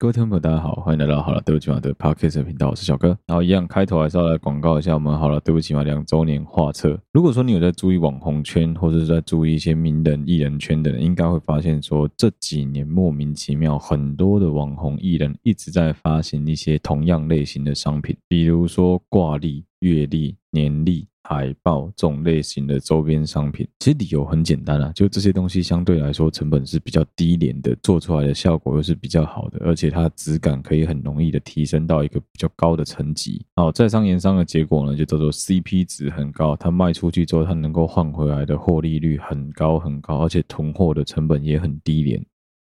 各位听众朋友，大家好，欢迎来到好了，对不起嘛的 Podcast 频道，我是小哥。然后一样开头还是要来广告一下我们好了，对不起嘛两周年画册。如果说你有在注意网红圈，或者是在注意一些名人艺人圈的人，应该会发现说这几年莫名其妙很多的网红艺人一直在发行一些同样类型的商品，比如说挂历、月历、年历。海报这种类型的周边商品，其实理由很简单啊，就这些东西相对来说成本是比较低廉的，做出来的效果又是比较好的，而且它的质感可以很容易的提升到一个比较高的层级。好，在商言商的结果呢，就叫做 CP 值很高，它卖出去之后，它能够换回来的获利率很高很高，而且囤货的成本也很低廉。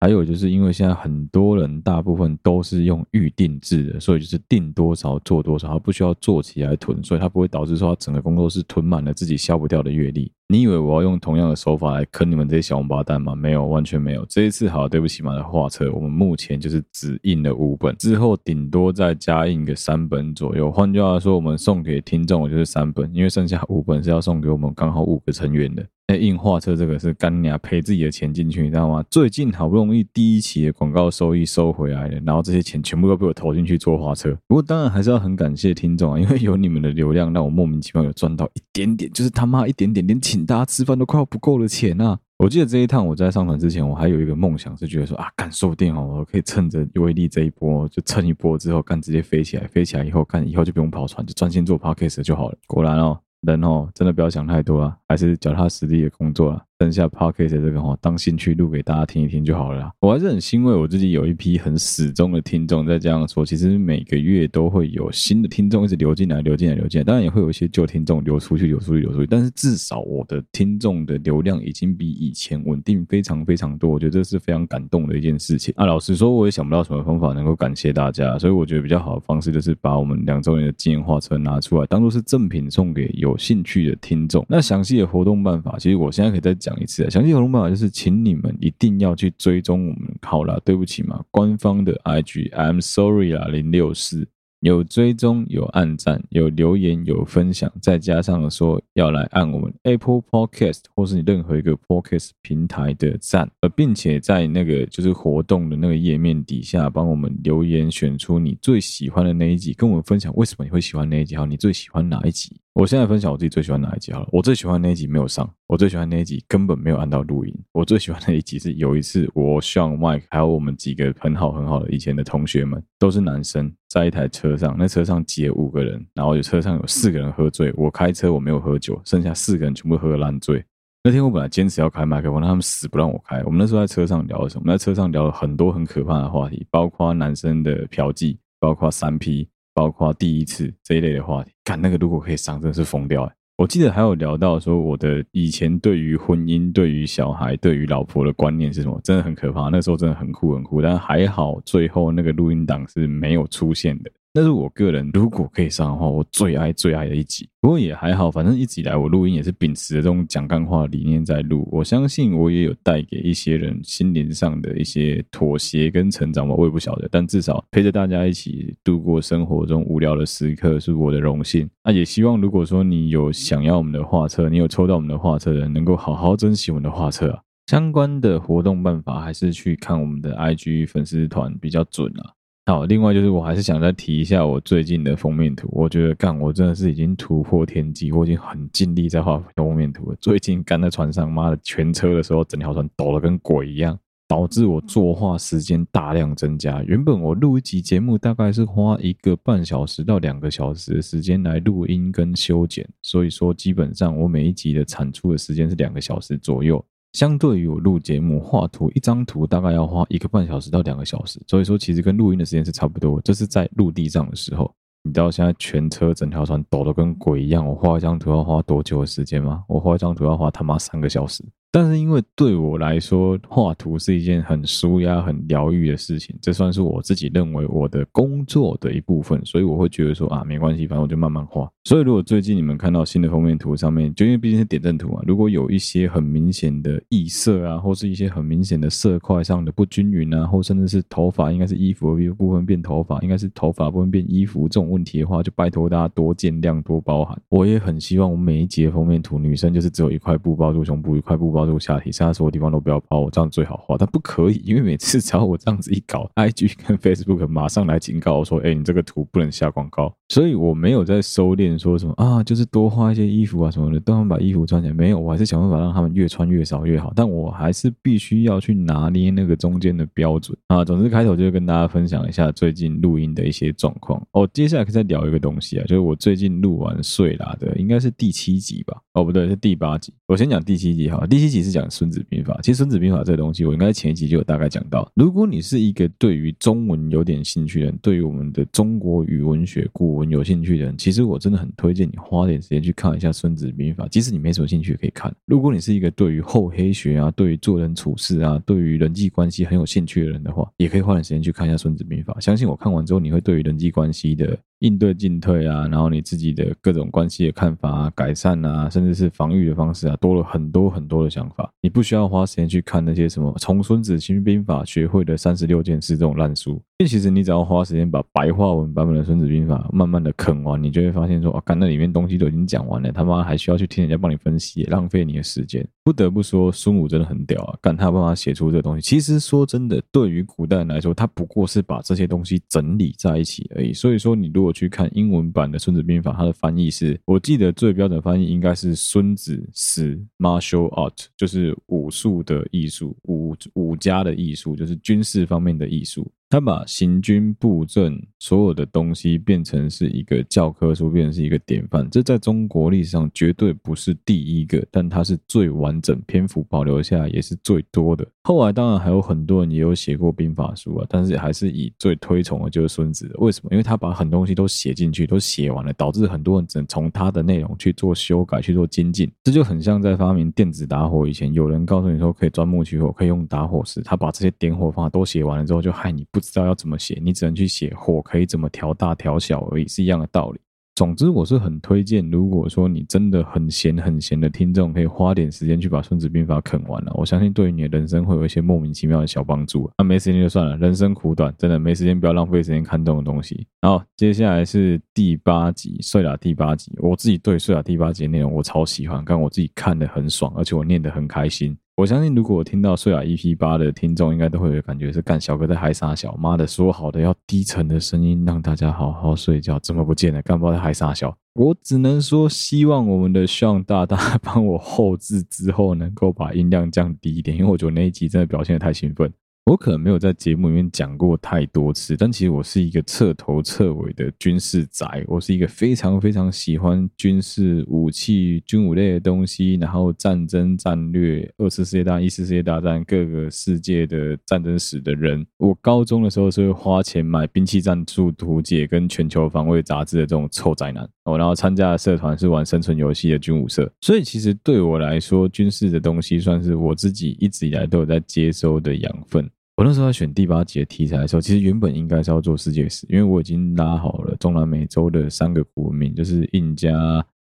还有就是因为现在很多人大部分都是用预定制的，所以就是订多少做多少，他不需要做起来囤，所以它不会导致说他整个工作室囤满了自己消不掉的阅历。你以为我要用同样的手法来坑你们这些小王八蛋吗？没有，完全没有。这一次好，对不起嘛的画册，我们目前就是只印了五本，之后顶多再加印个三本左右。换句话说，我们送给听众就是三本，因为剩下五本是要送给我们刚好五个成员的。哎，印画册这个是干娘赔自己的钱进去，你知道吗？最近好不容易第一期的广告收益收回来了，然后这些钱全部都被我投进去做花车。不过当然还是要很感谢听众啊，因为有你们的流量，让我莫名其妙有赚到一点点，就是他妈一点点，连请大家吃饭都快要不够的钱啊！我记得这一趟我在上船之前，我还有一个梦想是觉得说啊，干说不定哦，我可以趁着威力这一波就蹭一波之后，干直接飞起来，飞起来以后干以后就不用跑船，就专心做 podcast 就好了。果然哦。人哦，真的不要想太多啊，还是脚踏实地的工作啊。剩下 Podcast 这个哈，当兴趣录给大家听一听就好了。我还是很欣慰，我自己有一批很始终的听众。再这样说，其实每个月都会有新的听众一直流进来、流进来、流进来。当然也会有一些旧听众流出去、流出去、流出去。但是至少我的听众的流量已经比以前稳定非常非常多。我觉得这是非常感动的一件事情啊。老实说，我也想不到什么方法能够感谢大家，所以我觉得比较好的方式就是把我们两周年的纪念画册拿出来，当做是赠品送给有兴趣的听众。那详细的活动办法，其实我现在可以在讲一次啊。详细活动。办法就是，请你们一定要去追踪我们好了，对不起嘛，官方的 IG，I'm sorry 啦，零六四有追踪、有按赞、有留言、有分享，再加上说要来按我们 Apple Podcast 或是你任何一个 Podcast 平台的赞，呃，并且在那个就是活动的那个页面底下帮我们留言，选出你最喜欢的那一集，跟我们分享为什么你会喜欢那一集，好，你最喜欢哪一集？我现在分享我自己最喜欢哪一集好了，我最喜欢那一集没有上，我最喜欢那一集根本没有按到录音。我最喜欢那一集是有一次我像 Mike 还有我们几个很好很好的以前的同学们，都是男生，在一台车上，那车上挤了五个人，然后有车上有四个人喝醉，我开车我没有喝酒，剩下四个人全部喝烂醉。那天我本来坚持要开麦克风，但他们死不让我开。我们那时候在车上聊了什么？我们在车上聊了很多很可怕的话题，包括男生的嫖妓，包括三 P。包括第一次这一类的话题，看那个如果可以上，真是疯掉了！我记得还有聊到说，我的以前对于婚姻、对于小孩、对于老婆的观念是什么，真的很可怕。那时候真的很酷很酷，但还好最后那个录音档是没有出现的。那是我个人如果可以上的话，我最爱最爱的一集。不过也还好，反正一直以来我录音也是秉持着这种讲干话理念在录。我相信我也有带给一些人心灵上的一些妥协跟成长吧，我也不晓得。但至少陪着大家一起度过生活中无聊的时刻是我的荣幸。那也希望如果说你有想要我们的画册，你有抽到我们的画册的人，能够好好珍惜我们的画册啊。相关的活动办法还是去看我们的 IG 粉丝团比较准啊。好，另外就是我还是想再提一下我最近的封面图。我觉得干，我真的是已经突破天际，我已经很尽力在画封面图了。最近干在船上，妈的，全车的时候整条船抖得跟鬼一样，导致我作画时间大量增加。原本我录一集节目大概是花一个半小时到两个小时的时间来录音跟修剪，所以说基本上我每一集的产出的时间是两个小时左右。相对于我录节目画图，一张图大概要花一个半小时到两个小时，所以说其实跟录音的时间是差不多。这是在陆地上的时候，你知道现在全车整条船抖得跟鬼一样，我画一张图要花多久的时间吗？我画一张图要花他妈三个小时。但是因为对我来说，画图是一件很舒压、很疗愈的事情，这算是我自己认为我的工作的一部分，所以我会觉得说啊，没关系，反正我就慢慢画。所以如果最近你们看到新的封面图上面，就因为毕竟是点阵图嘛，如果有一些很明显的异色啊，或是一些很明显的色块上的不均匀啊，或甚至是头发应该是衣服的部分变头发，应该是头发部分变衣服这种问题的话，就拜托大家多见谅、多包涵。我也很希望我每一节封面图，女生就是只有一块布包住胸部，一块布包。标注下体，其他所有地方都不要抛，我这样最好画。但不可以，因为每次只要我这样子一搞，IG 跟 Facebook 马上来警告我说：“哎、你这个图不能下广告。”所以我没有在收敛，说什么啊，就是多画一些衣服啊什么的，都能把衣服穿起来。没有，我还是想办法让他们越穿越少越好。但我还是必须要去拿捏那个中间的标准啊。总之，开头就跟大家分享一下最近录音的一些状况。哦，接下来可以再聊一个东西啊，就是我最近录完睡啦的，应该是第七集吧？哦，不对，是第八集。我先讲第七集哈，第七集是讲《孙子兵法》。其实《孙子兵法》这个东西，我应该前一集就有大概讲到。如果你是一个对于中文有点兴趣的人，对于我们的中国语文学古文有兴趣的人，其实我真的很推荐你花点时间去看一下《孙子兵法》。即使你没什么兴趣，也可以看。如果你是一个对于厚黑学啊、对于做人处事啊、对于人际关系很有兴趣的人的话，也可以花点时间去看一下《孙子兵法》。相信我看完之后，你会对于人际关系的应对进退啊，然后你自己的各种关系的看法啊、改善啊，甚至是防御的方式啊，多了很多很多的想法。你不需要花时间去看那些什么从《孙子兵法》学会的三十六件事这种烂书。因为其实你只要花时间把白话文版本的《孙子兵法》慢慢的啃完，你就会发现说，啊，干那里面东西都已经讲完了，他妈还需要去听人家帮你分析，浪费你的时间。不得不说，孙武真的很屌啊，干他有办法写出这东西。其实说真的，对于古代人来说，他不过是把这些东西整理在一起而已。所以说，你如果去看英文版的《孙子兵法》，它的翻译是，我记得最标准翻译应该是“孙子使 martial art”，就是武术的艺术，武武家的艺术，就是军事方面的艺术。他把行军布阵所有的东西变成是一个教科书，变成是一个典范。这在中国历史上绝对不是第一个，但它是最完整，篇幅保留下来也是最多的。后来当然还有很多人也有写过兵法书啊，但是还是以最推崇的就是孙子。为什么？因为他把很多东西都写进去，都写完了，导致很多人只能从他的内容去做修改、去做精进。这就很像在发明电子打火以前，有人告诉你说可以钻木取火，可以用打火石，他把这些点火方法都写完了之后，就害你不。知道要怎么写，你只能去写火可以怎么调大调小而已，是一样的道理。总之，我是很推荐，如果说你真的很闲很闲的听众，可以花点时间去把《孙子兵法》啃完了，我相信对于你的人生会有一些莫名其妙的小帮助。那、没时间就算了，人生苦短，真的没时间，不要浪费时间看这种东西。好，接下来是第八集，睡了第八集，我自己对睡了第八集的内容我超喜欢，但我自己看得很爽，而且我念得很开心。我相信，如果我听到睡啦 EP 八的听众，应该都会有感觉是干小哥在嗨傻小，妈的，说好的要低沉的声音让大家好好睡觉，怎么不见了？干不在嗨傻小？我只能说，希望我们的向大大帮我后置之后，能够把音量降低一点，因为我觉得那一集真的表现的太兴奋。我可能没有在节目里面讲过太多次，但其实我是一个彻头彻尾的军事宅。我是一个非常非常喜欢军事武器、军武类的东西，然后战争战略、二次世界大战、一次世界大战各个世界的战争史的人。我高中的时候是会花钱买《兵器战术图解》跟《全球防卫杂志》的这种臭宅男。我然后参加的社团是玩生存游戏的军武社，所以其实对我来说，军事的东西算是我自己一直以来都有在接收的养分。我那时候在选第八集的题材的时候，其实原本应该是要做世界史，因为我已经拉好了中南美洲的三个古文明，就是印加、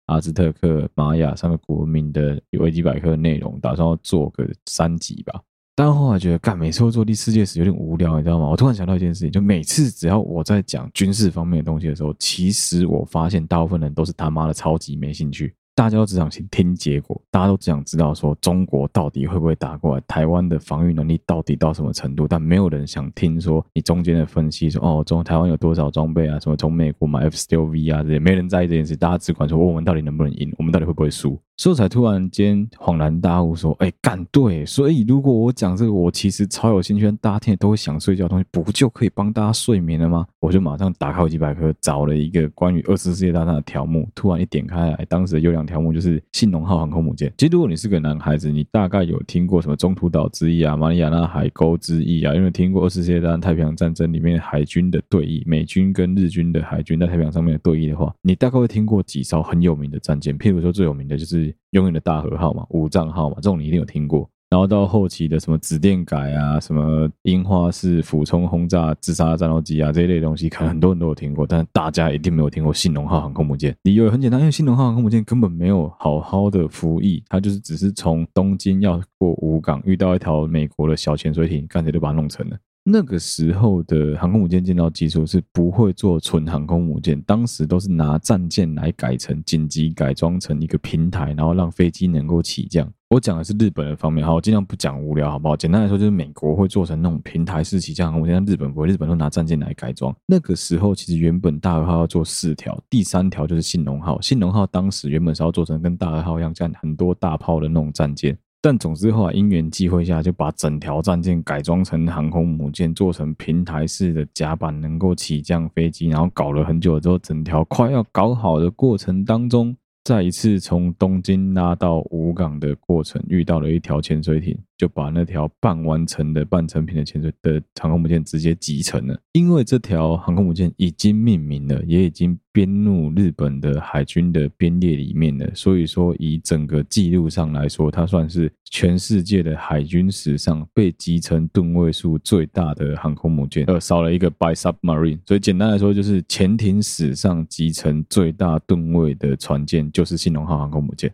阿兹特克、玛雅三个古文明的维基百科的内容，打算要做个三集吧。但后来觉得，干每次做第世界史有点无聊，你知道吗？我突然想到一件事情，就每次只要我在讲军事方面的东西的时候，其实我发现大部分人都是他妈的超级没兴趣。大家都只想去听结果，大家都只想知道说中国到底会不会打过来，台湾的防御能力到底到什么程度，但没有人想听说你中间的分析说，说哦，中台湾有多少装备啊，什么从美国买 F 十六 V 啊这些，没人在意这件事，大家只管说我们到底能不能赢，我们到底会不会输。所以才突然间恍然大悟，说：“哎，干对！所以如果我讲这个，我其实超有兴趣，大家听了都会想睡觉的东西，不就可以帮大家睡眠了吗？”我就马上打开维基百科，找了一个关于二次世界大战的条目。突然一点开来，当时的优良条目就是“信浓号”航空母舰。其实如果你是个男孩子，你大概有听过什么中途岛之役啊、马里亚纳海沟之役啊，因为听过二次世界大战太平洋战争里面海军的对弈，美军跟日军的海军在太平洋上面的对弈的话，你大概会听过几艘很有名的战舰，譬如说最有名的就是。永远的大和号嘛，武藏号嘛，这种你一定有听过。然后到后期的什么紫电改啊，什么樱花式俯冲轰炸自杀战斗机啊，这一类东西，可能很多人都有听过，但大家一定没有听过信浓号航空母舰。理由很简单，因为信浓号航空母舰根本没有好好的服役，它就是只是从东京要过武港，遇到一条美国的小潜水艇，干脆就把它弄沉了。那个时候的航空母舰建造技术是不会做纯航空母舰，当时都是拿战舰来改成紧急改装成一个平台，然后让飞机能够起降。我讲的是日本的方面，好，我尽量不讲无聊，好不好？简单来说，就是美国会做成那种平台式起降航空母舰，日本不会，日本都拿战舰来改装。那个时候其实原本大和号要做四条，第三条就是信浓号。信浓号当时原本是要做成跟大和号一样，这样很多大炮的那种战舰。但总之后来因缘际会下，就把整条战舰改装成航空母舰，做成平台式的甲板，能够起降飞机。然后搞了很久之后，整条快要搞好的过程当中。再一次从东京拉到武港的过程，遇到了一条潜水艇，就把那条半完成的半成品的潜水的航空母舰直接击沉了。因为这条航空母舰已经命名了，也已经编入日本的海军的编列里面了，所以说以整个记录上来说，它算是全世界的海军史上被击沉吨位数最大的航空母舰，呃，少了一个 by submarine。所以简单来说，就是潜艇史上集成最大吨位的船舰。就是信浓号航空母舰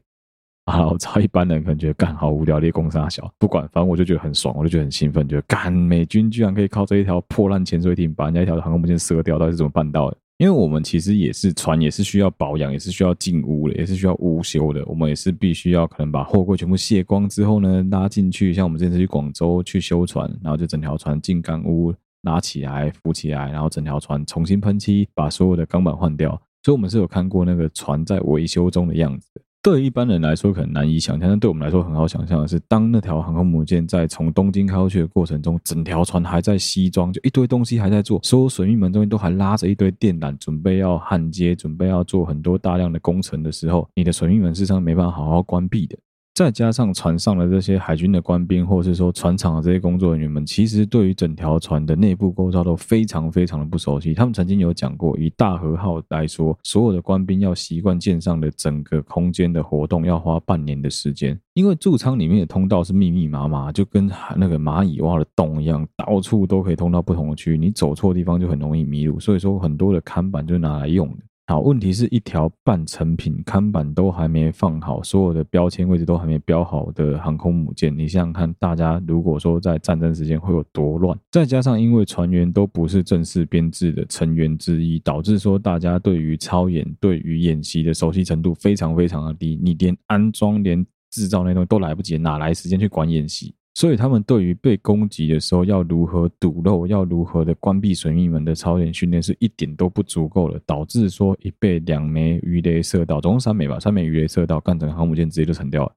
啊！我操，一般人可能觉得干好无聊，猎攻杀小，不管，反正我就觉得很爽，我就觉得很兴奋，觉得干美军居然可以靠这一条破烂潜水艇把人家一条航空母舰射掉，到底是怎么办到的？因为我们其实也是船，也是需要保养，也是需要进屋的，也是需要屋修的。我们也是必须要可能把货柜全部卸光之后呢，拉进去。像我们这次去广州去修船，然后就整条船进钢屋拉起来浮起来，然后整条船重新喷漆，把所有的钢板换掉。所以，我们是有看过那个船在维修中的样子。对一般人来说，可能难以想象，但对我们来说很好想象的是，当那条航空母舰在从东京开过去的过程中，整条船还在西装，就一堆东西还在做，所有水密门中间都还拉着一堆电缆，准备要焊接，准备要做很多大量的工程的时候，你的水密门事实上没办法好好关闭的。再加上船上的这些海军的官兵，或是说船厂的这些工作人员们，其实对于整条船的内部构造都非常非常的不熟悉。他们曾经有讲过，以大和号来说，所有的官兵要习惯舰上的整个空间的活动，要花半年的时间。因为驻舱里面的通道是密密麻麻，就跟那个蚂蚁挖的洞一样，到处都可以通到不同的区域，你走错地方就很容易迷路。所以说，很多的看板就是拿来用的。好，问题是一条半成品看板都还没放好，所有的标签位置都还没标好的航空母舰，你想想看，大家如果说在战争时间会有多乱？再加上因为船员都不是正式编制的成员之一，导致说大家对于操演、对于演习的熟悉程度非常非常的低，你连安装、连制造那东西都来不及，哪来时间去管演习？所以他们对于被攻击的时候要如何堵漏，要如何的关闭水密门的操演训练是一点都不足够的，导致说一被两枚鱼雷射到，总共三枚吧，三枚鱼雷射到，干整个航母舰直接就沉掉了。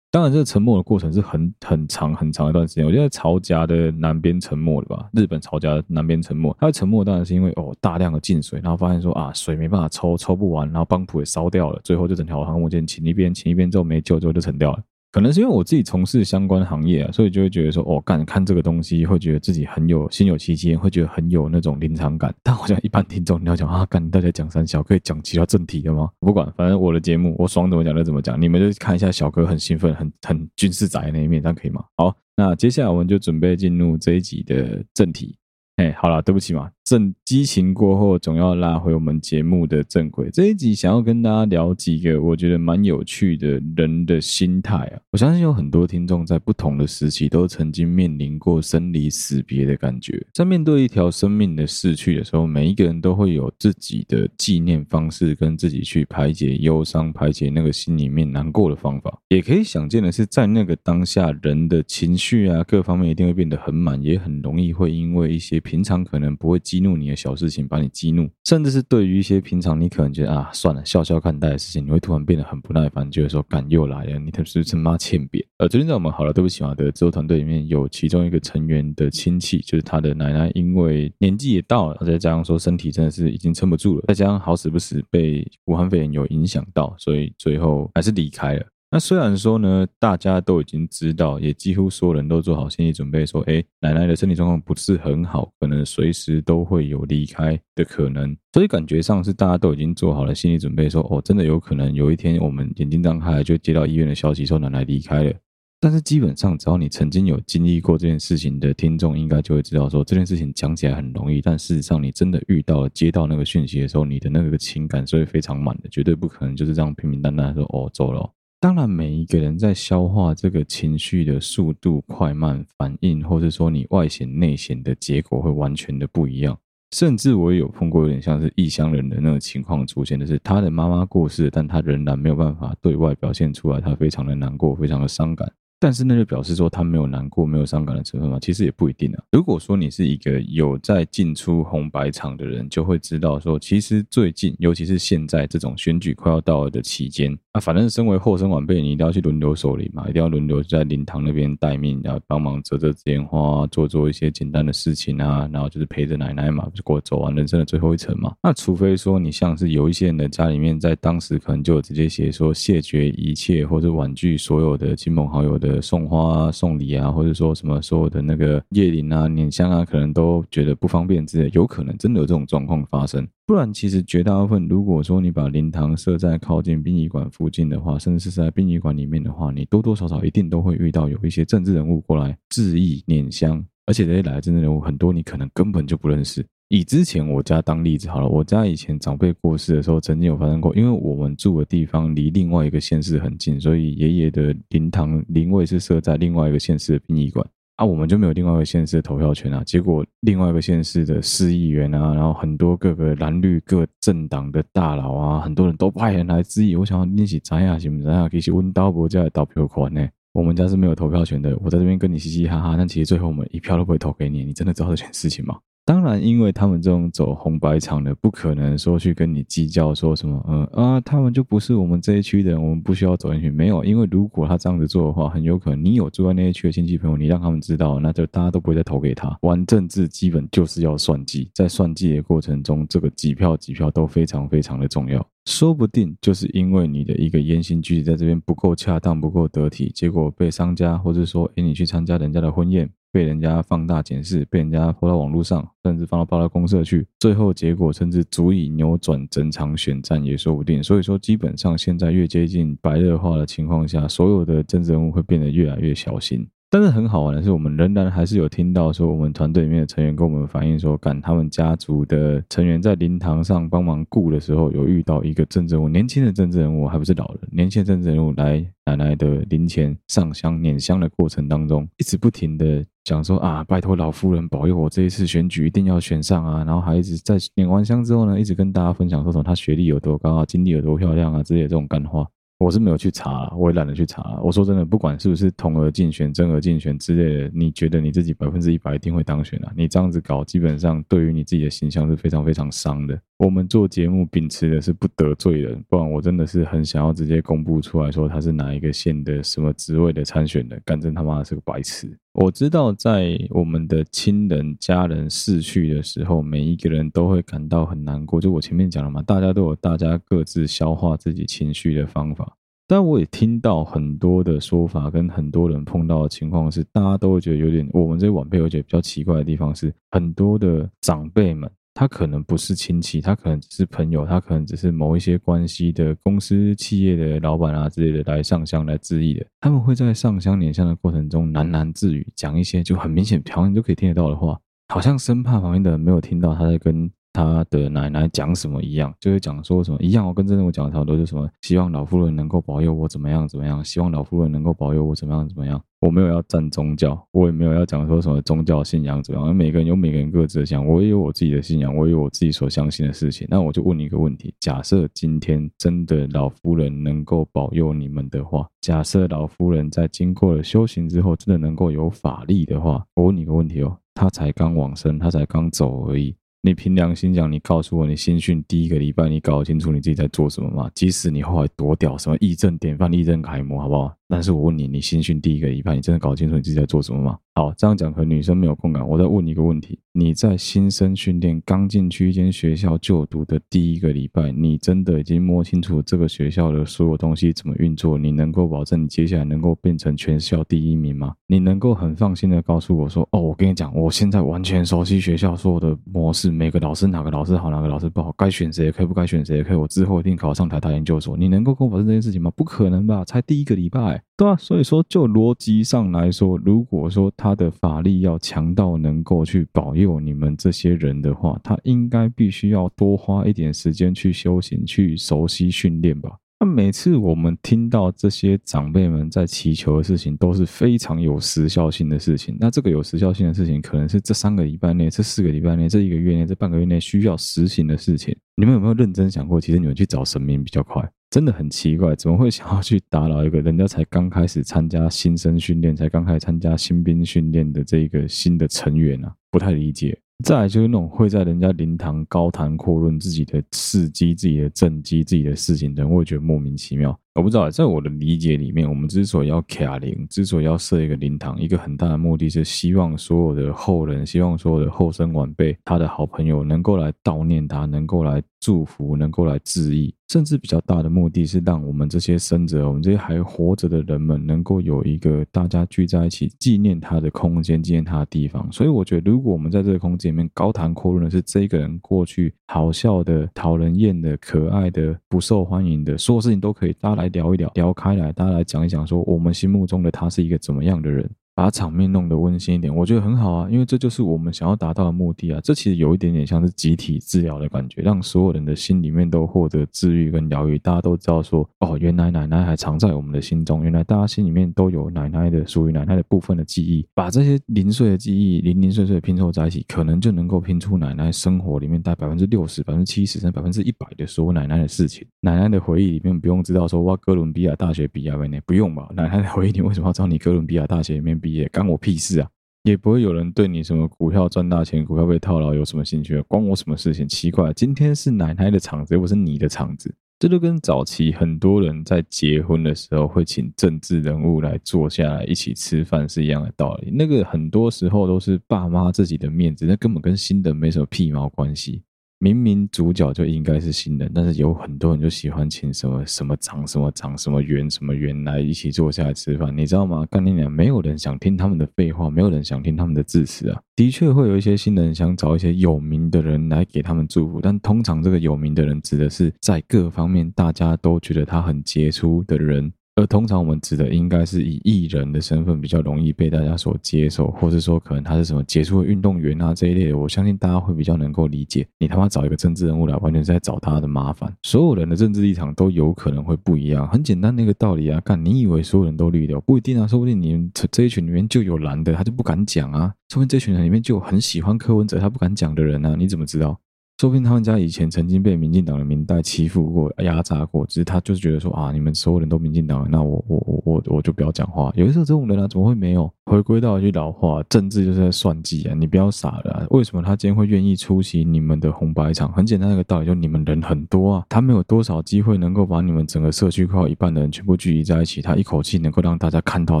当然，这个沉没的过程是很很长很长一段时间。我觉得朝家的南边沉没了吧，日本朝家的南边沉没，它沉没当然是因为哦大量的进水，然后发现说啊水没办法抽，抽不完，然后帮浦也烧掉了，最后就整条航母舰倾一边，倾一边之后没救，最后就沉掉了。可能是因为我自己从事相关行业啊，所以就会觉得说，哦，干看这个东西，会觉得自己很有心有戚戚，会觉得很有那种临场感。但好像一般听众你要讲啊，干大家讲三小，可以讲其他正题的吗？不管，反正我的节目我爽怎么讲就怎么讲，你们就看一下小哥很兴奋、很很军事宅那一面，这样可以吗？好，那接下来我们就准备进入这一集的正题。哎，好了，对不起嘛。正激情过后，总要拉回我们节目的正轨。这一集想要跟大家聊几个我觉得蛮有趣的人的心态啊。我相信有很多听众在不同的时期都曾经面临过生离死别的感觉。在面对一条生命的逝去的时候，每一个人都会有自己的纪念方式，跟自己去排解忧伤、排解那个心里面难过的方法。也可以想见的是，在那个当下，人的情绪啊，各方面一定会变得很满，也很容易会因为一些平常可能不会记激怒你的小事情把你激怒，甚至是对于一些平常你可能觉得啊算了笑笑看待的事情，你会突然变得很不耐烦，觉得说干又来了，你是不是他妈欠扁？呃，昨天在我们好了对不起嘛的制作团队里面有其中一个成员的亲戚，就是他的奶奶，因为年纪也到了，再加上说身体真的是已经撑不住了，再加上好死不死被武汉肺炎有影响到，所以最后还是离开了。那虽然说呢，大家都已经知道，也几乎所有人都做好心理准备，说，哎，奶奶的身体状况不是很好，可能随时都会有离开的可能，所以感觉上是大家都已经做好了心理准备，说，哦，真的有可能有一天我们眼睛张开就接到医院的消息，说奶奶离开了。但是基本上，只要你曾经有经历过这件事情的听众，应该就会知道，说这件事情讲起来很容易，但事实上你真的遇到了接到那个讯息的时候，你的那个情感是会非常满的，绝对不可能就是这样平平淡淡说，哦，走了。当然，每一个人在消化这个情绪的速度快慢、反应，或者说你外显内显的结果会完全的不一样。甚至我也有碰过有点像是异乡人的那种情况出现，就是他的妈妈过世，但他仍然没有办法对外表现出来，他非常的难过，非常的伤感。但是那就表示说他没有难过、没有伤感的成分吗？其实也不一定啊。如果说你是一个有在进出红白场的人，就会知道说，其实最近，尤其是现在这种选举快要到了的期间啊，反正身为后生晚辈，你一定要去轮流守灵嘛，一定要轮流在灵堂那边待命，然后帮忙折折纸烟花，做做一些简单的事情啊，然后就是陪着奶奶嘛，就过走完人生的最后一程嘛。那除非说你像是有一些人的家里面，在当时可能就有直接写说谢绝一切或者婉拒所有的亲朋好友的。送花啊、送礼啊，或者说什么所有的那个叶灵啊、拈香啊，可能都觉得不方便之类，有可能真的有这种状况发生。不然，其实绝大部分，如果说你把灵堂设在靠近殡仪馆附近的话，甚至是在殡仪馆里面的话，你多多少少一定都会遇到有一些政治人物过来致意念香，而且这些来的政治人物很多，你可能根本就不认识。以之前我家当例子好了，我家以前长辈过世的时候，曾经有发生过，因为我们住的地方离另外一个县市很近，所以爷爷的灵堂灵位是设在另外一个县市的殡仪馆那，我们就没有另外一个县市的投票权啊。结果另外一个县市的市议员啊，然后很多各个蓝绿各政党的大佬啊，很多人都派人来质疑。我想要练习怎样行不怎样，可以去问刀伯家的投票权呢？我们家是没有投票权的，我在这边跟你嘻嘻哈哈，但其实最后我们一票都不会投给你。你真的知道这件事情吗？当然，因为他们这种走红白场的，不可能说去跟你计较说什么，嗯啊，他们就不是我们这一区的人，我们不需要走进去。没有，因为如果他这样子做的话，很有可能你有住在那一区的亲戚朋友，你让他们知道，那就大家都不会再投给他。玩政治基本就是要算计，在算计的过程中，这个几票几票都非常非常的重要。说不定就是因为你的一个言行举止在这边不够恰当、不够得体，结果被商家或者说，诶，你去参加人家的婚宴。被人家放大检视，被人家抛到网络上，甚至放到爆料公社去，最后结果甚至足以扭转整场选战也说不定。所以说，基本上现在越接近白热化的情况下，所有的政治人物会变得越来越小心。但是很好玩的是，我们仍然还是有听到说，我们团队里面的成员跟我们反映说，赶他们家族的成员在灵堂上帮忙顾的时候，有遇到一个政治人物，年轻的政治人物，还不是老人，年轻的政治人物来奶奶的灵前上香拈香的过程当中，一直不停的讲说啊，拜托老夫人保佑我这一次选举一定要选上啊，然后还一直在拈完香之后呢，一直跟大家分享说什么他学历有多高啊，经历有多漂亮啊之类的这种干话。我是没有去查，我也懒得去查。我说真的，不管是不是同额竞选、真额竞选之类的，你觉得你自己百分之一百一定会当选啊？你这样子搞，基本上对于你自己的形象是非常非常伤的。我们做节目秉持的是不得罪人，不然我真的是很想要直接公布出来说他是哪一个县的什么职位的参选的，干真他妈的是个白痴。我知道在我们的亲人家人逝去的时候，每一个人都会感到很难过。就我前面讲了嘛，大家都有大家各自消化自己情绪的方法。但我也听到很多的说法，跟很多人碰到的情况是，大家都会觉得有点，我们这些晚辈我觉得比较奇怪的地方是，很多的长辈们。他可能不是亲戚，他可能只是朋友，他可能只是某一些关系的公司、企业的老板啊之类的来上香来致意的。他们会在上香拈香的过程中喃喃自语，讲一些就很明显，旁人都可以听得到的话，好像生怕旁边的人没有听到他在跟他的奶奶讲什么一样，就会讲说什么一样。我跟真的我讲的差不多，就什么希望老夫人能够保佑我怎么样怎么样，希望老夫人能够保佑我怎么样怎么样。我没有要站宗教，我也没有要讲说什么宗教信仰怎么样。每个人有每个人各自的信仰，我也有我自己的信仰，我也有我自己所相信的事情。那我就问你一个问题：假设今天真的老夫人能够保佑你们的话，假设老夫人在经过了修行之后，真的能够有法力的话，我问你一个问题哦，她才刚往生，她才刚走而已。你凭良心讲，你告诉我，你新训第一个礼拜，你搞清楚你自己在做什么吗？即使你后来多屌，什么义正典范、义正楷模，好不好？但是我问你，你新训第一个礼拜，你真的搞清楚你自己在做什么吗？好，这样讲可能女生没有共感。我再问你一个问题：你在新生训练刚进去一间学校就读的第一个礼拜，你真的已经摸清楚这个学校的所有东西怎么运作？你能够保证你接下来能够变成全校第一名吗？你能够很放心的告诉我说：哦，我跟你讲，我现在完全熟悉学校所有的模式，每个老师哪个老师好，哪个老师不好，该选谁可以，不该选谁可以，我之后一定考上台大研究所。你能够跟我保证这件事情吗？不可能吧？才第一个礼拜。对啊，所以说就逻辑上来说，如果说他的法力要强到能够去保佑你们这些人的话，他应该必须要多花一点时间去修行、去熟悉训练吧。那每次我们听到这些长辈们在祈求的事情，都是非常有时效性的事情。那这个有时效性的事情，可能是这三个礼拜内、这四个礼拜内、这一个月内、这半个月内需要实行的事情。你们有没有认真想过？其实你们去找神明比较快，真的很奇怪，怎么会想要去打扰一个人家才刚开始参加新生训练、才刚开始参加新兵训练的这个新的成员啊？不太理解。再来就是那种会在人家灵堂高谈阔论自己的事迹、自己的政绩、自己的事情等，会觉得莫名其妙。我不知道，在我的理解里面，我们之所以要卡灵，之所以要设一个灵堂，一个很大的目的是希望所有的后人，希望所有的后生晚辈，他的好朋友能够来悼念他，能够来祝福，能够来致意，甚至比较大的目的是让我们这些生者，我们这些还活着的人们，能够有一个大家聚在一起纪念他的空间，纪念他的地方。所以，我觉得如果我们在这个空间里面高谈阔论的是这个人过去好笑的、讨人厌的、可爱的、不受欢迎的，所有事情都可以大家来聊一聊，聊开来，大家来讲一讲，说我们心目中的他是一个怎么样的人。把场面弄得温馨一点，我觉得很好啊，因为这就是我们想要达到的目的啊。这其实有一点点像是集体治疗的感觉，让所有人的心里面都获得治愈跟疗愈。大家都知道说，哦，原来奶奶还藏在我们的心中，原来大家心里面都有奶奶的属于奶奶的部分的记忆。把这些零碎的记忆零零碎碎拼凑在一起，可能就能够拼出奶奶生活里面带百分之六十、百分之七十甚至百分之一百的所有奶奶的事情。奶奶的回忆里面不用知道说，哇，哥伦比亚大学毕业没呢？不用吧？奶奶的回忆，你为什么要知道你哥伦比亚大学里面毕业？干我屁事！啊，也不会有人对你什么股票赚大钱、股票被套牢有什么兴趣，关我什么事情？奇怪，今天是奶奶的场子，又不是你的场子，这就跟早期很多人在结婚的时候会请政治人物来坐下来一起吃饭是一样的道理。那个很多时候都是爸妈自己的面子，那根本跟新的没什么屁毛关系。明明主角就应该是新人，但是有很多人就喜欢请什么什么长、什么长、什么圆、什么圆来一起坐下来吃饭，你知道吗？干你娘，没有人想听他们的废话，没有人想听他们的致辞啊！的确会有一些新人想找一些有名的人来给他们祝福，但通常这个有名的人指的是在各方面大家都觉得他很杰出的人。而通常我们指的应该是以艺人的身份比较容易被大家所接受，或是说可能他是什么杰出的运动员啊这一类的，我相信大家会比较能够理解。你他妈找一个政治人物来，完全是在找他的麻烦。所有人的政治立场都有可能会不一样，很简单那个道理啊。干，你以为所有人都绿的，不一定啊，说不定你们这一群里面就有蓝的，他就不敢讲啊。说不定这群人里面就很喜欢柯文哲，他不敢讲的人啊，你怎么知道？说不定他们家以前曾经被民进党的民代欺负过、压榨过，只是他就是觉得说啊，你们所有人都民进党，那我我我我我就不要讲话。有的时候这种人啊，怎么会没有？回归到一句老话，政治就是在算计啊！你不要傻了啊。为什么他今天会愿意出席你们的红白场？很简单的一个道理，就你们人很多啊，他没有多少机会能够把你们整个社区靠一半的人全部聚集在一起，他一口气能够让大家看到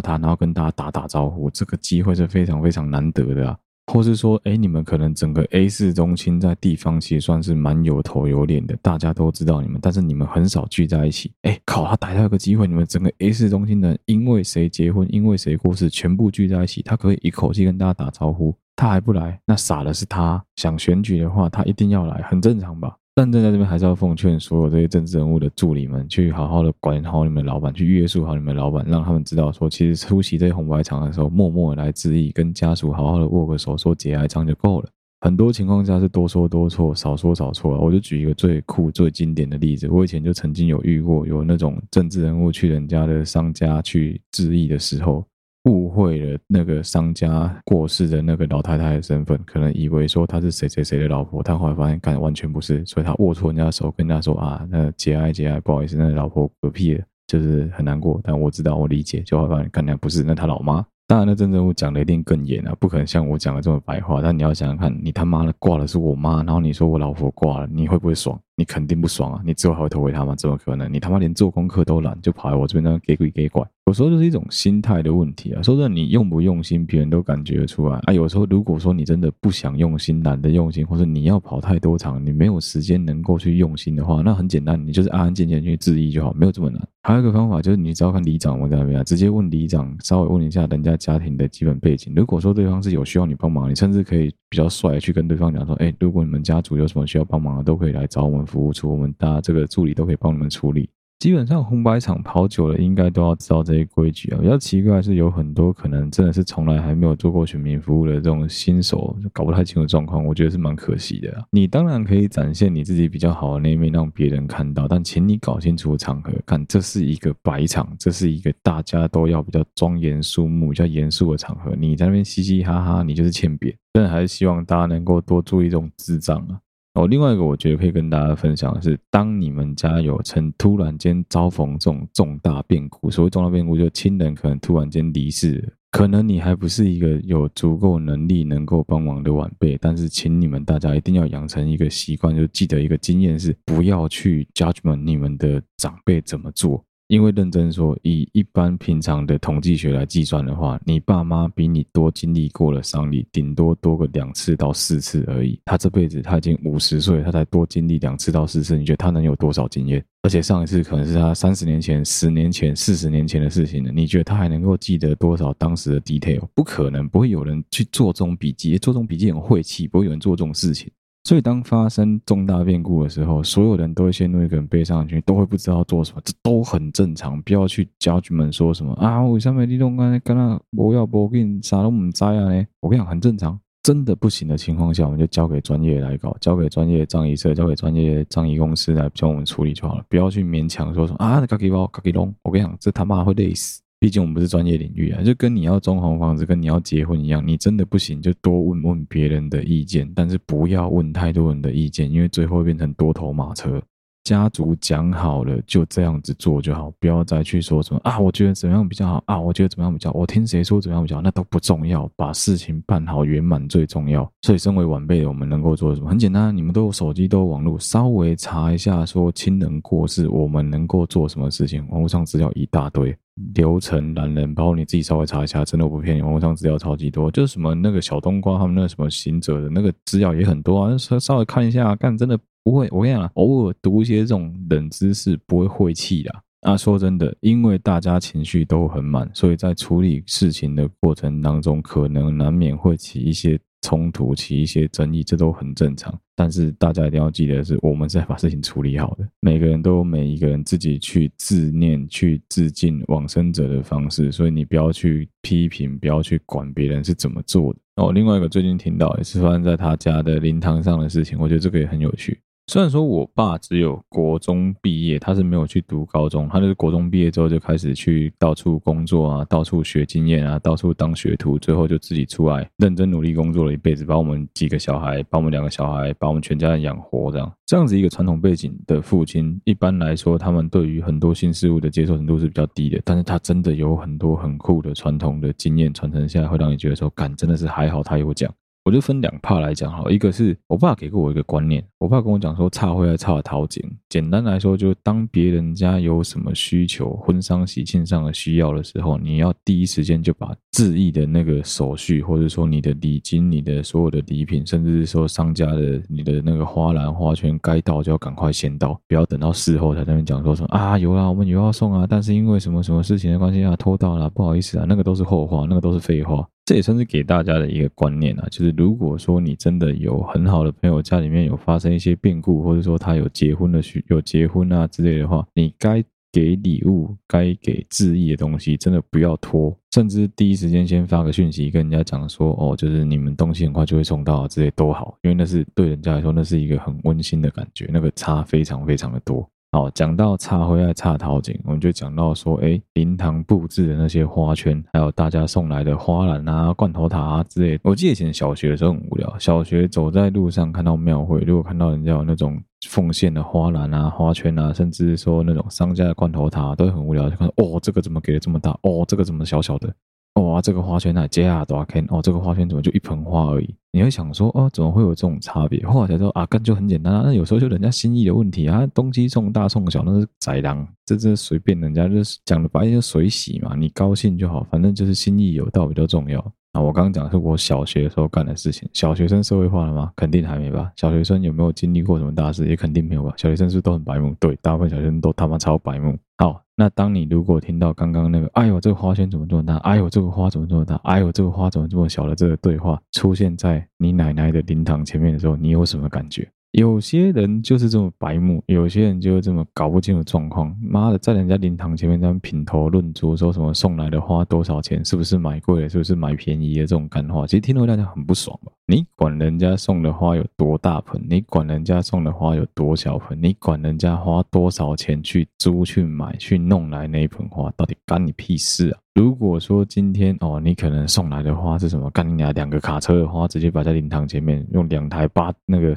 他，然后跟大家打打招呼，这个机会是非常非常难得的啊。或是说，哎，你们可能整个 A 市中心在地方其实算是蛮有头有脸的，大家都知道你们，但是你们很少聚在一起。哎，靠，他逮到一个机会，你们整个 A 市中心的，因为谁结婚，因为谁过世，全部聚在一起，他可以一口气跟大家打招呼，他还不来，那傻的是他。想选举的话，他一定要来，很正常吧？但正在这边还是要奉劝所有这些政治人物的助理们，去好好的管好你们老板，去约束好你们老板，让他们知道说，其实出席这些红白场的时候，默默的来致意，跟家属好好的握个手，说节哀，这样就够了。很多情况下是多说多错，少说少错。我就举一个最酷、最经典的例子，我以前就曾经有遇过，有那种政治人物去人家的商家去致意的时候。误会了那个商家过世的那个老太太的身份，可能以为说她是谁谁谁的老婆，但后来发现，干完全不是，所以他握错人家的手，跟人家说啊，那节哀节哀，不好意思，那老婆嗝屁了，就是很难过。但我知道，我理解，就后来发现，看来不是，那他老妈。当然，那真正我讲的一定更严啊，不可能像我讲的这么白话。但你要想想看，你他妈的挂的是我妈，然后你说我老婆挂了，你会不会爽？你肯定不爽啊！你之后还会投给他吗？怎么可能？你他妈连做功课都懒，就跑来我这边当给鬼给怪。有时候就是一种心态的问题啊。说真的，你用不用心，别人都感觉出来啊。有时候如果说你真的不想用心，懒得用心，或者你要跑太多场，你没有时间能够去用心的话，那很简单，你就是安安静静去质疑就好，没有这么难。还有一个方法就是，你只要看里长我在那边，直接问里长，稍微问一下人家家庭的基本背景。如果说对方是有需要你帮忙，你甚至可以比较帅的去跟对方讲说，哎，如果你们家族有什么需要帮忙的，都可以来找我们服务处，我们大。家，这个助理都可以帮你们处理。基本上红白场跑久了，应该都要知道这些规矩啊。比较奇怪是，有很多可能真的是从来还没有做过选民服务的这种新手，搞不太清楚状况，我觉得是蛮可惜的啊。你当然可以展现你自己比较好的那一面，让别人看到，但请你搞清楚场合，看这是一个白场，这是一个大家都要比较庄严肃穆、比较严肃的场合，你在那边嘻嘻哈哈，你就是欠扁。真的还是希望大家能够多注意这种智障啊。哦，另外一个我觉得可以跟大家分享的是，当你们家有曾突然间遭逢这种重大变故，所谓重大变故，就亲人可能突然间离世，可能你还不是一个有足够能力能够帮忙的晚辈，但是请你们大家一定要养成一个习惯，就记得一个经验是，不要去 judgment 你们的长辈怎么做。因为认真说，以一般平常的统计学来计算的话，你爸妈比你多经历过了丧礼，顶多多个两次到四次而已。他这辈子他已经五十岁，他才多经历两次到四次，你觉得他能有多少经验？而且上一次可能是他三十年前、十年前、四十年前的事情了，你觉得他还能够记得多少当时的 detail？不可能，不会有人去做这种笔记，做这种笔记很晦气，不会有人做这种事情。所以，当发生重大变故的时候，所有人都会陷入一个很悲伤的情绪，都会不知道做什么，这都很正常。不要去教局们说什么啊，为什么你都刚才跟他不要不给你啥都不知啊呢？我跟你讲，很正常。真的不行的情况下，我们就交给专业来搞，交给专业葬仪社，交给专业葬仪公司来帮我们处理就好了。不要去勉强说什么啊，赶紧包，赶紧弄。我跟你讲，这他妈会累死。毕竟我们不是专业领域啊，就跟你要装潢房子，跟你要结婚一样，你真的不行就多问问别人的意见，但是不要问太多人的意见，因为最后变成多头马车。家族讲好了，就这样子做就好，不要再去说什么啊，我觉得怎么样比较好啊，我觉得怎么样比较好，我听谁说怎么样比较好，那都不重要，把事情办好圆满最重要。所以，身为晚辈的我们能够做什么？很简单，你们都有手机，都有网络，稍微查一下说亲人过世，我们能够做什么事情？网络上资料一大堆。流程懒人包括，你自己稍微查一下，真的我不骗你，网上资料超级多，就是什么那个小冬瓜他们那个什么行者的那个资料也很多啊，稍稍微看一下，干真的不会，我跟你讲，偶尔读一些这种冷知识不会晦气的。啊，说真的，因为大家情绪都很满，所以在处理事情的过程当中，可能难免会起一些。冲突起一些争议，这都很正常。但是大家一定要记得是，我们是在把事情处理好的。每个人都有每一个人自己去自念、去自尽往生者的方式，所以你不要去批评，不要去管别人是怎么做的。哦，另外一个最近听到也是发生在他家的灵堂上的事情，我觉得这个也很有趣。虽然说我爸只有国中毕业，他是没有去读高中，他就是国中毕业之后就开始去到处工作啊，到处学经验啊，到处当学徒，最后就自己出来认真努力工作了一辈子，把我们几个小孩，把我们两个小孩，把我们全家人养活，这样这样子一个传统背景的父亲，一般来说他们对于很多新事物的接受程度是比较低的，但是他真的有很多很酷的传统的经验传承下来，会让你觉得说，干真的是还好他有讲。我就分两 part 来讲哈，一个是我爸给过我一个观念，我爸跟我讲说，忏悔要忏讨井。简单来说，就当别人家有什么需求，婚丧喜庆上的需要的时候，你要第一时间就把致意的那个手续，或者说你的礼金、你的所有的礼品，甚至是说商家的你的那个花篮花圈该到就要赶快先到，不要等到事后才在那边讲说什么啊有啊，我们有要送啊，但是因为什么什么事情的关系啊拖到了，不好意思啊，那个都是后话，那个都是废话。这也算是给大家的一个观念啊，就是如果说你真的有很好的朋友，家里面有发生一些变故，或者说他有结婚的需有结婚啊之类的话，你该给礼物、该给致意的东西，真的不要拖，甚至第一时间先发个讯息跟人家讲说，哦，就是你们东西很快就会送到，之类都好，因为那是对人家来说，那是一个很温馨的感觉，那个差非常非常的多。好，讲到忏悔爱忏讨井，我们就讲到说，诶，灵堂布置的那些花圈，还有大家送来的花篮啊、罐头塔啊之类。我记得以前小学的时候很无聊，小学走在路上看到庙会，如果看到人家有那种奉献的花篮啊、花圈啊，甚至说那种商家的罐头塔，都很无聊，就看哦，这个怎么给的这么大？哦，这个怎么小小的？哇，这个花圈啊，接啊多少 K？哦，这个花圈怎么就一盆花而已？你会想说，哦，怎么会有这种差别？后来才说啊，干就很简单啊。那有时候就人家心意的问题啊，东西送大送小那是宰狼，这这随便人家就是讲的白就水洗嘛，你高兴就好，反正就是心意有到比较重要。啊，我刚刚讲的是我小学的时候干的事情。小学生社会化了吗？肯定还没吧。小学生有没有经历过什么大事？也肯定没有吧。小学生是不是都很白目？对，大部分小学生都他妈超白目。好，那当你如果听到刚刚那个“哎呦，这个花圈怎么这么大？哎呦，这个花怎么这么大？哎呦，这个花怎么这么小”的这个对话出现在你奶奶的灵堂前面的时候，你有什么感觉？有些人就是这么白目，有些人就是这么搞不清楚状况。妈的，在人家灵堂前面这样品头论足，说什么送来的花多少钱，是不是买贵了，是不是买便宜的这种干话，其实听了大家很不爽吧？你管人家送的花有多大盆？你管人家送的花有多小盆？你管人家花多少钱去租、去买、去弄来那一盆花，到底干你屁事啊？如果说今天哦，你可能送来的花是什么？干你娘两个卡车的花，直接摆在灵堂前面，用两台八那个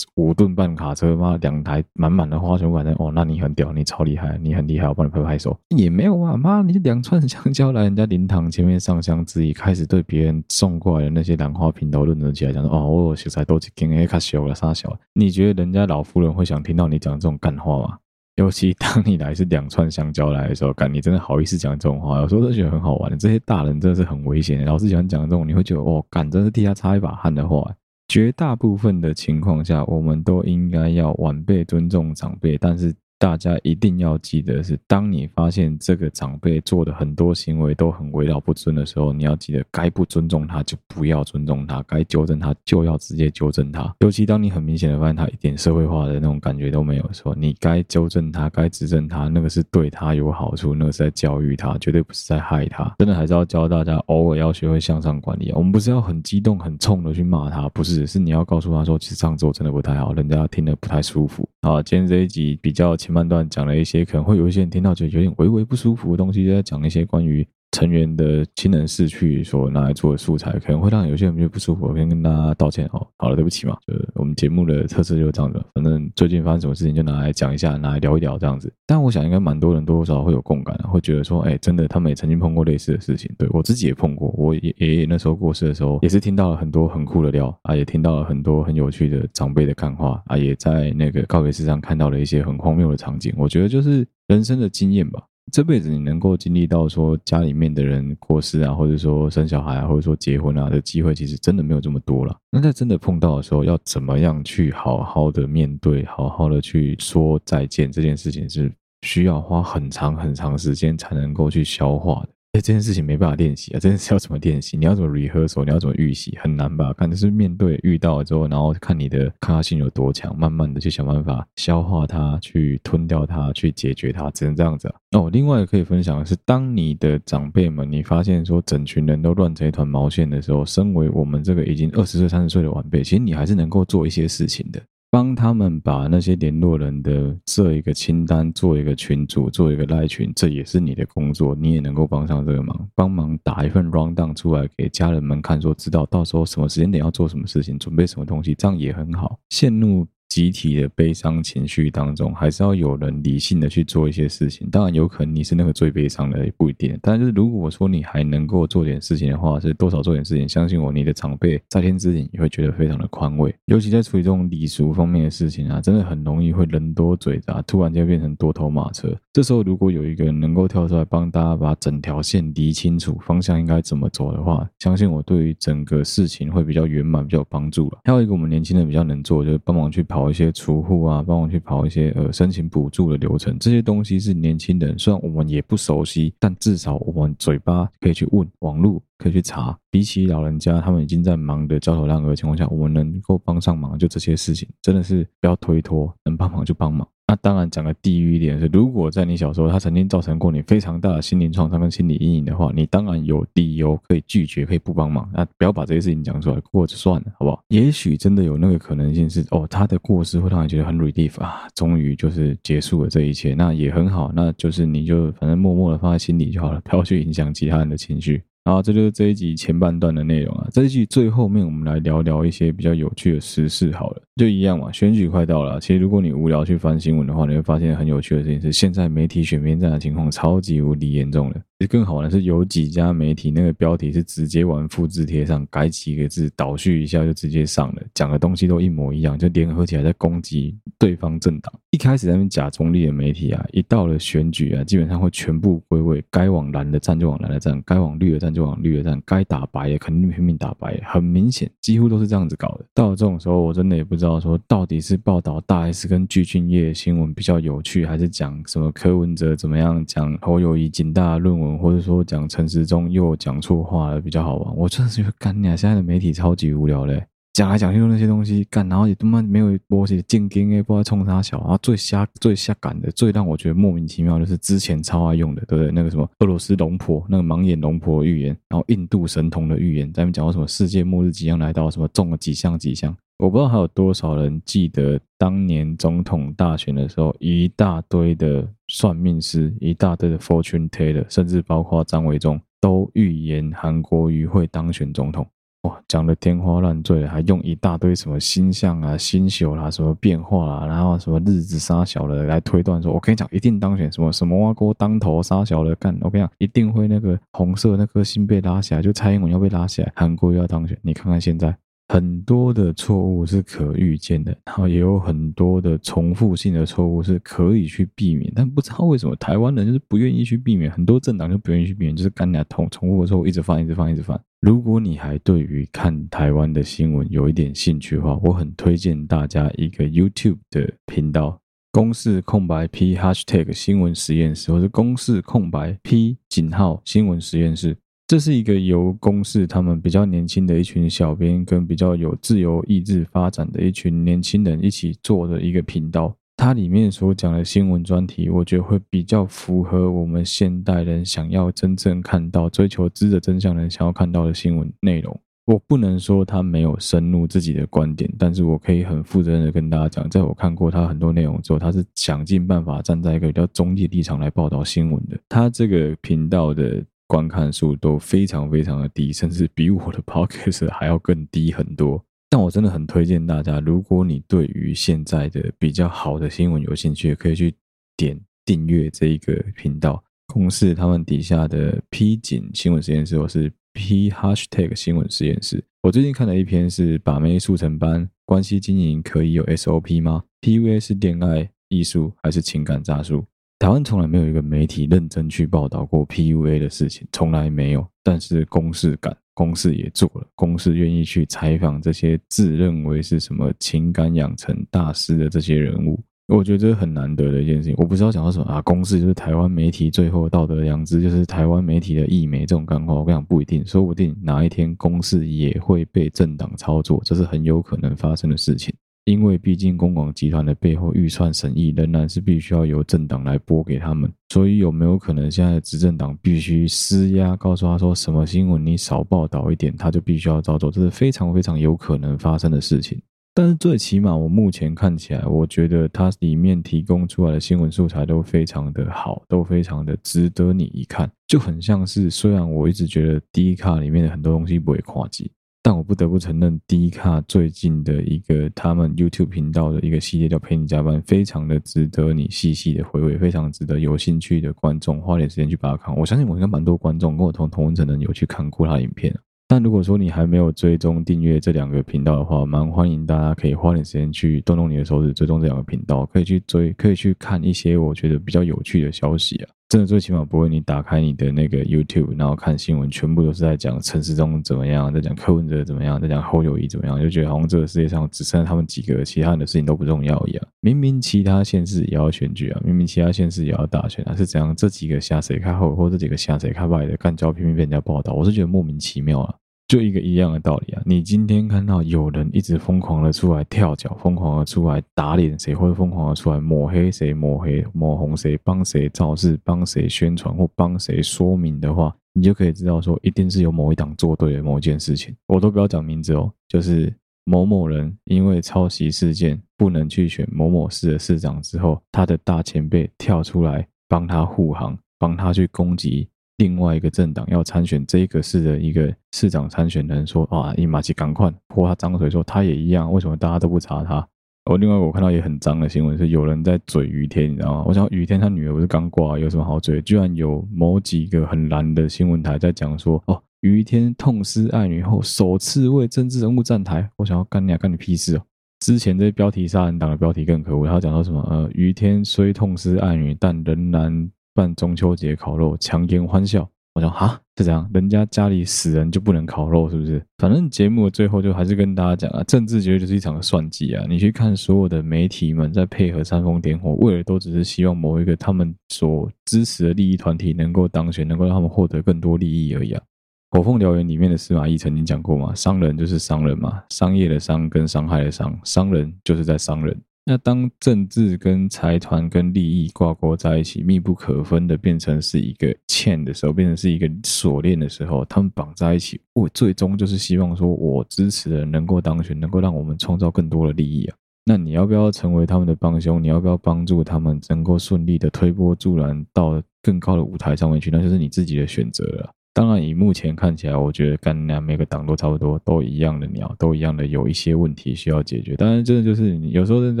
五吨半卡车，妈两台满满的花全部摆在哦，那你很屌，你超厉害，你很厉害，我帮你拍拍手。也没有啊，妈，你两串香蕉来人家灵堂前面上香之意，开始对别人送过来的那些兰花品头论足起来，讲说哦，我食材都是今天卡小了啥小？你觉得人家老夫人会想听到你讲这种干话吗？尤其当你来是两串香蕉来的时候，感你真的好意思讲这种话？有时候都觉得很好玩的。这些大人真的是很危险。老师喜欢讲这种，你会觉得哦，干真是替他擦一把汗的话。绝大部分的情况下，我们都应该要晚辈尊重长辈，但是。大家一定要记得是，当你发现这个长辈做的很多行为都很为老不尊的时候，你要记得该不尊重他就不要尊重他，该纠正他就要直接纠正他。尤其当你很明显的发现他一点社会化的那种感觉都没有的时候，你该纠正他，该指正他，那个是对他有好处，那个是在教育他，绝对不是在害他。真的还是要教大家，偶尔要学会向上管理。我们不是要很激动、很冲的去骂他，不是，是你要告诉他说，其实这样做真的不太好，人家听得不太舒服。好，今天这一集比较前半段讲了一些，可能会有一些人听到就有点微微不舒服的东西，就在讲一些关于。成员的亲人逝去所拿来做的素材，可能会让有些人觉得不舒服，我先跟大家道歉哦。好了，对不起嘛，就我们节目的特色就是这样子。反正最近发生什么事情就拿来讲一下，拿来聊一聊这样子。但我想应该蛮多人多多少少会有共感，会觉得说，哎，真的他们也曾经碰过类似的事情。对，我自己也碰过，我爷爷那时候过世的时候，也是听到了很多很酷的料啊，也听到了很多很有趣的长辈的看话啊，也在那个告别式上看到了一些很荒谬的场景。我觉得就是人生的经验吧。这辈子你能够经历到说家里面的人过世啊，或者说生小孩啊，或者说结婚啊的机会，其实真的没有这么多了。那在真的碰到的时候，要怎么样去好好的面对，好好的去说再见，这件事情是需要花很长很长时间才能够去消化的。哎，这件事情没办法练习啊！这件事要怎么练习？你要怎么 rehearsal？你要怎么预习？很难吧？看就是面对遇到了之后，然后看你的抗压性有多强，慢慢的去想办法消化它，去吞掉它，去解决它，只能这样子啊。哦，另外可以分享的是，当你的长辈们，你发现说整群人都乱成一团毛线的时候，身为我们这个已经二十岁、三十岁的晚辈，其实你还是能够做一些事情的。帮他们把那些联络人的这一个清单，做一个群组，做一个赖群，这也是你的工作，你也能够帮上这个忙，帮忙打一份 rundown 出来给家人们看，说知道到时候什么时间点要做什么事情，准备什么东西，这样也很好。陷入。集体的悲伤情绪当中，还是要有人理性的去做一些事情。当然，有可能你是那个最悲伤的，也不一定。但是，如果说你还能够做点事情的话，是多少做点事情，相信我，你的长辈在天之灵也会觉得非常的宽慰。尤其在处理这种礼俗方面的事情啊，真的很容易会人多嘴杂，突然间变成多头马车。这时候，如果有一个人能够跳出来帮大家把整条线理清楚，方向应该怎么走的话，相信我，对于整个事情会比较圆满，比较有帮助了。还有一个我们年轻人比较能做，就是帮忙去跑。跑一些储户啊，帮我去跑一些呃申请补助的流程，这些东西是年轻人，虽然我们也不熟悉，但至少我们嘴巴可以去问，网络可以去查。比起老人家他们已经在忙的焦头烂额的情况下，我们能够帮上忙，就这些事情，真的是不要推脱，能帮忙就帮忙。那当然，讲个地狱一点是，如果在你小时候他曾经造成过你非常大的心灵创伤跟心理阴影的话，你当然有理由可以拒绝，可以不帮忙。那不要把这些事情讲出来，过就算了，好不好？也许真的有那个可能性是，哦，他的过失会让你觉得很 relief 啊，终于就是结束了这一切，那也很好，那就是你就反正默默的放在心里就好了，不要去影响其他人的情绪。好，这就是这一集前半段的内容啊。这一集最后面，我们来聊聊一些比较有趣的时事。好了，就一样嘛，选举快到了。其实，如果你无聊去翻新闻的话，你会发现很有趣的事情是，现在媒体选边站的情况超级无敌严重了。其实更好玩的是，有几家媒体那个标题是直接往复制贴上，改几个字，倒叙一下就直接上了，讲的东西都一模一样，就联合起来在攻击对方政党。一开始在那边假中立的媒体啊，一到了选举啊，基本上会全部归位，该往蓝的站就往蓝的站，该往绿的站就往绿的站，该打白也肯定拼命打白，很明显，几乎都是这样子搞的。到了这种时候，我真的也不知道说到底是报道大 S 跟具俊晔新闻比较有趣，还是讲什么柯文哲怎么样，讲侯友谊警大论文。或者说讲陈时中又讲错话了比较好玩，我真的是觉得干你啊！现在的媒体超级无聊嘞。讲来讲去都那些东西干，然后也他妈没有波西进京也，不知道冲啥小，然后最瞎最瞎感的，最让我觉得莫名其妙的就是之前超爱用的，对不对？那个什么俄罗斯龙婆，那个盲眼龙婆预言，然后印度神童的预言，咱们讲过什么世界末日即将来到，什么中了几项几项，我不知道还有多少人记得当年总统大选的时候，一大堆的算命师，一大堆的 fortune teller，甚至包括张维中都预言韩国瑜会当选总统。哇，讲的天花乱坠，还用一大堆什么星象啊、星宿啦、什么变化啦，然后什么日子杀小的来推断说，我跟你讲，一定当选什么什么挖锅当头杀小的干，我跟你讲，一定会那个红色那颗星被拉起来，就蔡英文要被拉起来，韩国要当选。你看看现在很多的错误是可预见的，然后也有很多的重复性的错误是可以去避免，但不知道为什么台湾人就是不愿意去避免，很多政党就不愿意去避免，就是干那重重复的错误一直犯，一直犯，一直犯。如果你还对于看台湾的新闻有一点兴趣的话，我很推荐大家一个 YouTube 的频道，公式空白 P Hashtag 新闻实验室，或者公式空白 P 井号新闻实验室。这是一个由公视他们比较年轻的一群小编跟比较有自由意志发展的一群年轻人一起做的一个频道。它里面所讲的新闻专题，我觉得会比较符合我们现代人想要真正看到、追求知的真相人想要看到的新闻内容。我不能说他没有深入自己的观点，但是我可以很负责任的跟大家讲，在我看过他很多内容之后，他是想尽办法站在一个比较中立立场来报道新闻的。他这个频道的观看数都非常非常的低，甚至比我的 podcast 还要更低很多。但我真的很推荐大家，如果你对于现在的比较好的新闻有兴趣，可以去点订阅这一个频道。公视他们底下的 P 井新闻实验室，或是 P Hashtag 新闻实验室。我最近看了一篇是把妹速成班，关系经营可以有 SOP 吗？PUA 是恋爱艺术还是情感诈术？台湾从来没有一个媒体认真去报道过 PUA 的事情，从来没有。但是公视敢。公司也做了，公司愿意去采访这些自认为是什么情感养成大师的这些人物，我觉得这是很难得的一件事情。我不知道讲到什么啊，公司就是台湾媒体最后道德良知，就是台湾媒体的义媒这种干话。我跟你讲，不一定，说不定哪一天公司也会被政党操作，这是很有可能发生的事情。因为毕竟公广集团的背后预算审议仍然是必须要由政党来拨给他们，所以有没有可能现在的执政党必须施压，告诉他说什么新闻你少报道一点，他就必须要照做，这是非常非常有可能发生的事情。但是最起码我目前看起来，我觉得它里面提供出来的新闻素材都非常的好，都非常的值得你一看，就很像是虽然我一直觉得 D 卡里面的很多东西不会跨级。但我不得不承认，D 卡最近的一个他们 YouTube 频道的一个系列叫“陪你加班”，非常的值得你细细的回味，非常值得有兴趣的观众花点时间去把它看。我相信我应该蛮多观众跟我同同温层的人有去看过他的影片。但如果说你还没有追踪订阅这两个频道的话，蛮欢迎大家可以花点时间去动动你的手指追踪这两个频道，可以去追，可以去看一些我觉得比较有趣的消息啊。真的最起码不会，你打开你的那个 YouTube，然后看新闻，全部都是在讲陈时中怎么样，在讲柯文哲怎么样，在讲侯友谊怎么样，就觉得好像这个世界上只剩他们几个，其他人的事情都不重要一样。明明其他县市也要选举啊，明明其他县市也要大选啊，是怎样？这几个下谁开后，或这几个下谁开外的干，焦偏偏被人家报道，我是觉得莫名其妙啊。就一个一样的道理啊！你今天看到有人一直疯狂的出来跳脚，疯狂的出来打脸谁，或者疯狂的出来抹黑谁、抹黑抹红谁，帮谁造势、帮谁宣传或帮谁说明的话，你就可以知道说，一定是有某一党做对了某一件事情。我都不要讲名字哦，就是某某人因为抄袭事件不能去选某某市的市长之后，他的大前辈跳出来帮他护航，帮他去攻击。另外一个政党要参选这个市的一个市长参选人说啊，伊马奇赶快泼他脏水，说他也一样，为什么大家都不查他？哦，另外我看到也很脏的新闻是有人在嘴于天，你知道吗？我想于天他女儿不是刚挂，有什么好嘴？居然有某几个很蓝的新闻台在讲说，哦，于天痛失爱女后首次为政治人物站台，我想要干你啊，干你屁事哦！之前这些标题杀人党的标题更可恶，他讲到什么？呃，于天虽痛失爱女，但仍然。办中秋节烤肉，强颜欢笑。我说哈，是这样，人家家里死人就不能烤肉，是不是？反正节目的最后就还是跟大家讲啊，政治绝对就是一场算计啊。你去看所有的媒体们在配合煽风点火，为了都只是希望某一个他们所支持的利益团体能够当选，能够让他们获得更多利益而已啊。火凤燎原里面的司马懿曾经讲过嘛，商人就是商人嘛，商业的商跟伤害的伤，商人就是在伤人。那当政治跟财团跟利益挂钩在一起，密不可分的变成是一个欠的时候，变成是一个锁链的时候，他们绑在一起，我最终就是希望说，我支持的人能够当选，能够让我们创造更多的利益啊。那你要不要成为他们的帮凶？你要不要帮助他们能够顺利的推波助澜到更高的舞台上面去？那就是你自己的选择了。当然，以目前看起来，我觉得干那每个党都差不多，都一样的鸟，都一样的有一些问题需要解决。当然，真的就是你有时候是这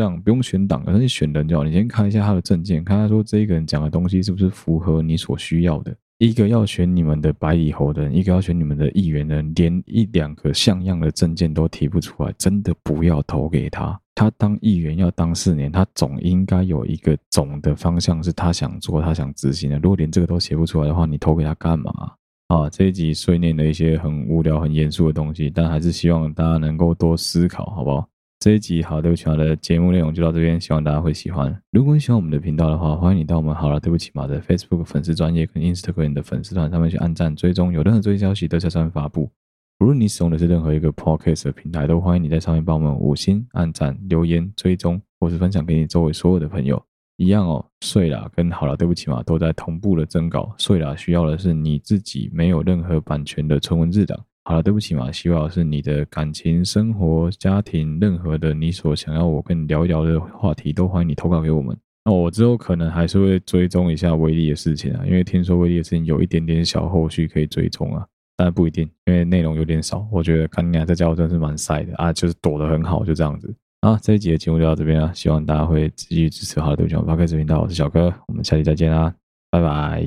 样，不用选党，可是你选人就好。你先看一下他的政见，看他说这个人讲的东西是不是符合你所需要的。一个要选你们的百里侯的人，一个要选你们的议员的人，连一两个像样的政见都提不出来，真的不要投给他。他当议员要当四年，他总应该有一个总的方向是他想做、他想执行的。如果连这个都写不出来的话，你投给他干嘛？啊，这一集碎念了一些很无聊、很严肃的东西，但还是希望大家能够多思考，好不好？这一集好，对不起嘛的节目内容就到这边，希望大家会喜欢。如果你喜欢我们的频道的话，欢迎你到我们好了，对不起嘛的 Facebook 粉丝专业跟 Instagram 的粉丝团上面去按赞、追踪，有任何最新消息都在上面发布。无论你使用的是任何一个 Podcast 的平台，都欢迎你在上面帮我们五星按赞、留言、追踪，或是分享给你周围所有的朋友。一样哦，睡啦跟好了，对不起嘛，都在同步的征稿。睡啦需要的是你自己没有任何版权的纯文字档。好了，对不起嘛，希望是你的感情、生活、家庭，任何的你所想要我跟你聊一聊的话题，都欢迎你投稿给我们。那我之后可能还是会追踪一下威力的事情啊，因为听说威力的事情有一点点小后续可以追踪啊，但不一定，因为内容有点少。我觉得看你俩这家伙真是蛮晒的啊，就是躲得很好，就这样子。好，这一集的节目就到这边了，希望大家会继续支持好了，对不起，我们八 k 视频道，我是小哥，我们下期再见啦，拜拜。